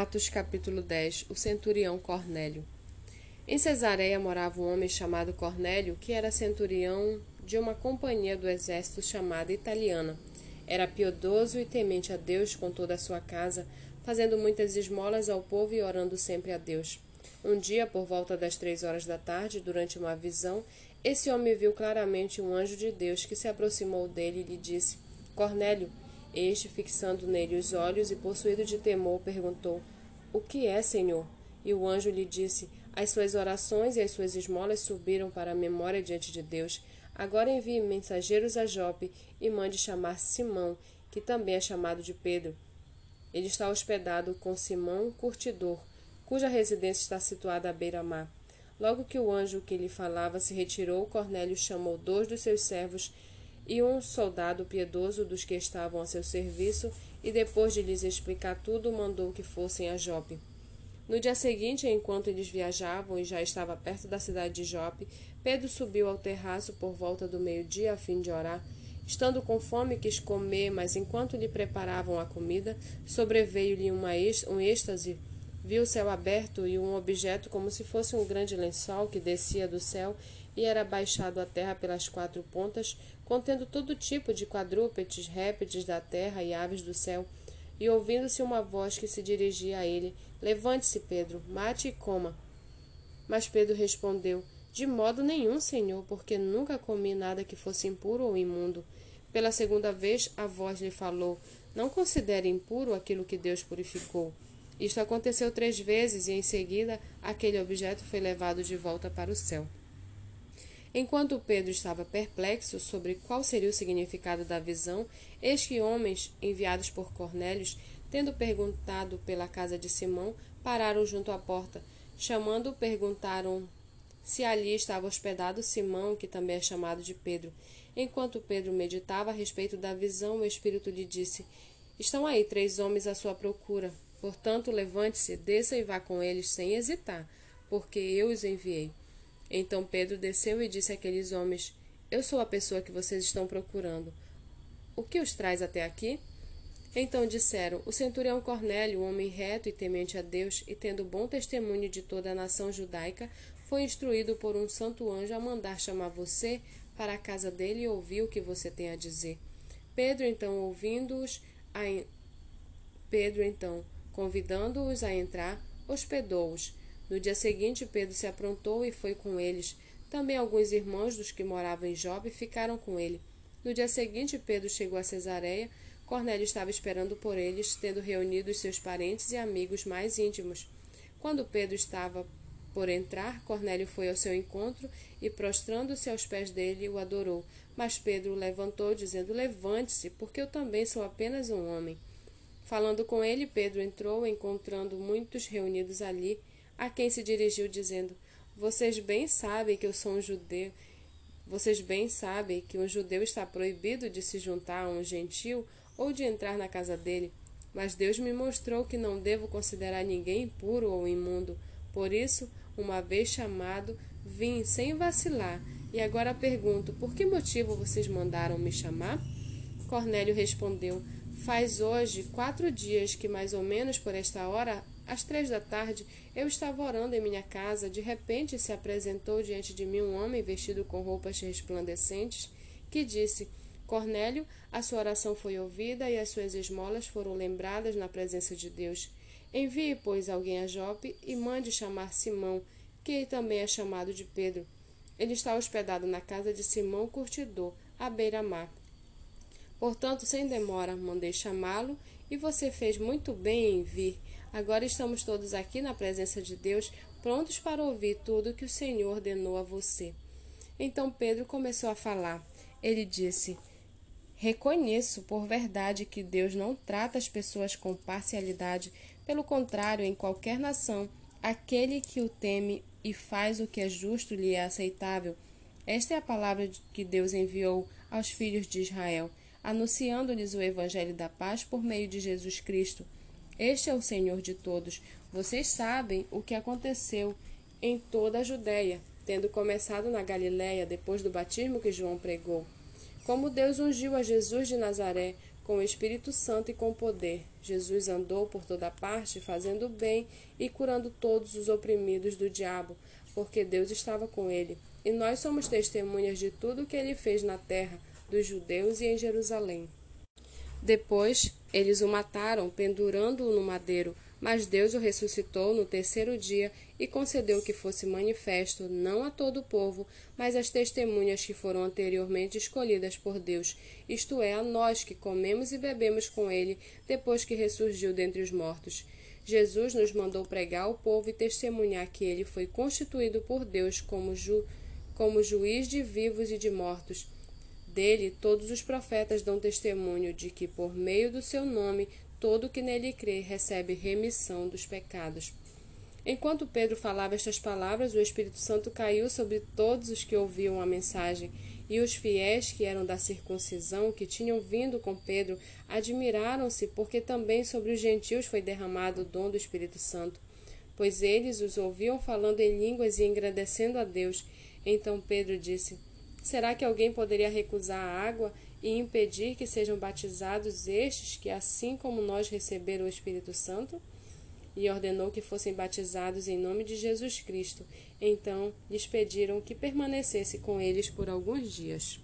Atos capítulo 10 O centurião Cornélio Em Cesareia morava um homem chamado Cornélio, que era centurião de uma companhia do exército chamada Italiana. Era piedoso e temente a Deus com toda a sua casa, fazendo muitas esmolas ao povo e orando sempre a Deus. Um dia, por volta das três horas da tarde, durante uma visão, esse homem viu claramente um anjo de Deus que se aproximou dele e lhe disse: Cornélio, este, fixando nele os olhos e possuído de temor, perguntou: O que é, Senhor? E o anjo lhe disse: As suas orações e as suas esmolas subiram para a memória diante de Deus. Agora envie mensageiros a Jope e mande chamar Simão, que também é chamado de Pedro. Ele está hospedado com Simão, curtidor, cuja residência está situada à beira-mar. Logo que o anjo que lhe falava se retirou, Cornélio chamou dois dos seus servos e um soldado piedoso dos que estavam a seu serviço, e depois de lhes explicar tudo, mandou que fossem a Jope. No dia seguinte, enquanto eles viajavam e já estava perto da cidade de Jope, Pedro subiu ao terraço por volta do meio-dia a fim de orar. Estando com fome, quis comer, mas enquanto lhe preparavam a comida, sobreveio-lhe um êxtase. Viu o céu aberto e um objeto como se fosse um grande lençol que descia do céu e era baixado à terra pelas quatro pontas, contendo todo tipo de quadrúpedes, répteis da terra e aves do céu. E ouvindo-se uma voz que se dirigia a ele: Levante-se, Pedro, mate e coma. Mas Pedro respondeu: De modo nenhum, Senhor, porque nunca comi nada que fosse impuro ou imundo. Pela segunda vez a voz lhe falou: Não considere impuro aquilo que Deus purificou. Isto aconteceu três vezes e em seguida aquele objeto foi levado de volta para o céu. Enquanto Pedro estava perplexo sobre qual seria o significado da visão, eis que homens, enviados por Cornélios, tendo perguntado pela casa de Simão, pararam junto à porta. Chamando, perguntaram se ali estava hospedado Simão, que também é chamado de Pedro. Enquanto Pedro meditava a respeito da visão, o Espírito lhe disse: Estão aí três homens à sua procura. Portanto, levante-se, desça e vá com eles sem hesitar, porque eu os enviei. Então Pedro desceu e disse àqueles homens: Eu sou a pessoa que vocês estão procurando. O que os traz até aqui? Então disseram: O centurião Cornélio, homem reto e temente a Deus, e tendo bom testemunho de toda a nação judaica, foi instruído por um santo anjo a mandar chamar você para a casa dele e ouvir o que você tem a dizer. Pedro, então, ouvindo-os, a... Pedro, então, convidando-os a entrar, hospedou-os. No dia seguinte, Pedro se aprontou e foi com eles. Também alguns irmãos dos que moravam em Jope ficaram com ele. No dia seguinte, Pedro chegou a Cesareia. Cornélio estava esperando por eles, tendo reunido seus parentes e amigos mais íntimos. Quando Pedro estava por entrar, Cornélio foi ao seu encontro e, prostrando-se aos pés dele, o adorou. Mas Pedro o levantou, dizendo: Levante-se, porque eu também sou apenas um homem. Falando com ele, Pedro entrou, encontrando muitos reunidos ali a quem se dirigiu dizendo: Vocês bem sabem que eu sou um judeu. Vocês bem sabem que um judeu está proibido de se juntar a um gentil ou de entrar na casa dele. Mas Deus me mostrou que não devo considerar ninguém impuro ou imundo. Por isso, uma vez chamado, vim sem vacilar. E agora pergunto: por que motivo vocês mandaram me chamar? Cornélio respondeu: Faz hoje quatro dias que, mais ou menos por esta hora, às três da tarde, eu estava orando em minha casa. De repente se apresentou diante de mim um homem vestido com roupas resplandecentes, que disse: Cornélio, a sua oração foi ouvida e as suas esmolas foram lembradas na presença de Deus. Envie, pois, alguém a Jope e mande chamar Simão, que também é chamado de Pedro. Ele está hospedado na casa de Simão Curtidor, à beira-mar. Portanto, sem demora, mandei chamá-lo, e você fez muito bem em vir. Agora estamos todos aqui na presença de Deus, prontos para ouvir tudo que o Senhor ordenou a você. Então Pedro começou a falar. Ele disse: Reconheço por verdade que Deus não trata as pessoas com parcialidade, pelo contrário, em qualquer nação, aquele que o teme e faz o que é justo lhe é aceitável. Esta é a palavra que Deus enviou aos filhos de Israel, anunciando-lhes o evangelho da paz por meio de Jesus Cristo. Este é o Senhor de todos. Vocês sabem o que aconteceu em toda a Judéia, tendo começado na Galiléia depois do batismo que João pregou. Como Deus ungiu a Jesus de Nazaré com o Espírito Santo e com poder. Jesus andou por toda parte, fazendo bem e curando todos os oprimidos do diabo, porque Deus estava com ele. E nós somos testemunhas de tudo o que ele fez na terra dos judeus e em Jerusalém. Depois, eles o mataram, pendurando-o no madeiro. Mas Deus o ressuscitou no terceiro dia e concedeu que fosse manifesto não a todo o povo, mas às testemunhas que foram anteriormente escolhidas por Deus, isto é, a nós que comemos e bebemos com ele depois que ressurgiu dentre os mortos. Jesus nos mandou pregar ao povo e testemunhar que ele foi constituído por Deus como, ju como juiz de vivos e de mortos. Dele, todos os profetas dão testemunho de que, por meio do seu nome, todo que nele crê recebe remissão dos pecados. Enquanto Pedro falava estas palavras, o Espírito Santo caiu sobre todos os que ouviam a mensagem, e os fiéis que eram da circuncisão, que tinham vindo com Pedro, admiraram-se, porque também sobre os gentios foi derramado o dom do Espírito Santo, pois eles os ouviam falando em línguas e engrandecendo a Deus. Então Pedro disse: Será que alguém poderia recusar a água e impedir que sejam batizados estes que, assim como nós, receberam o Espírito Santo? E ordenou que fossem batizados em nome de Jesus Cristo. Então lhes pediram que permanecesse com eles por alguns dias.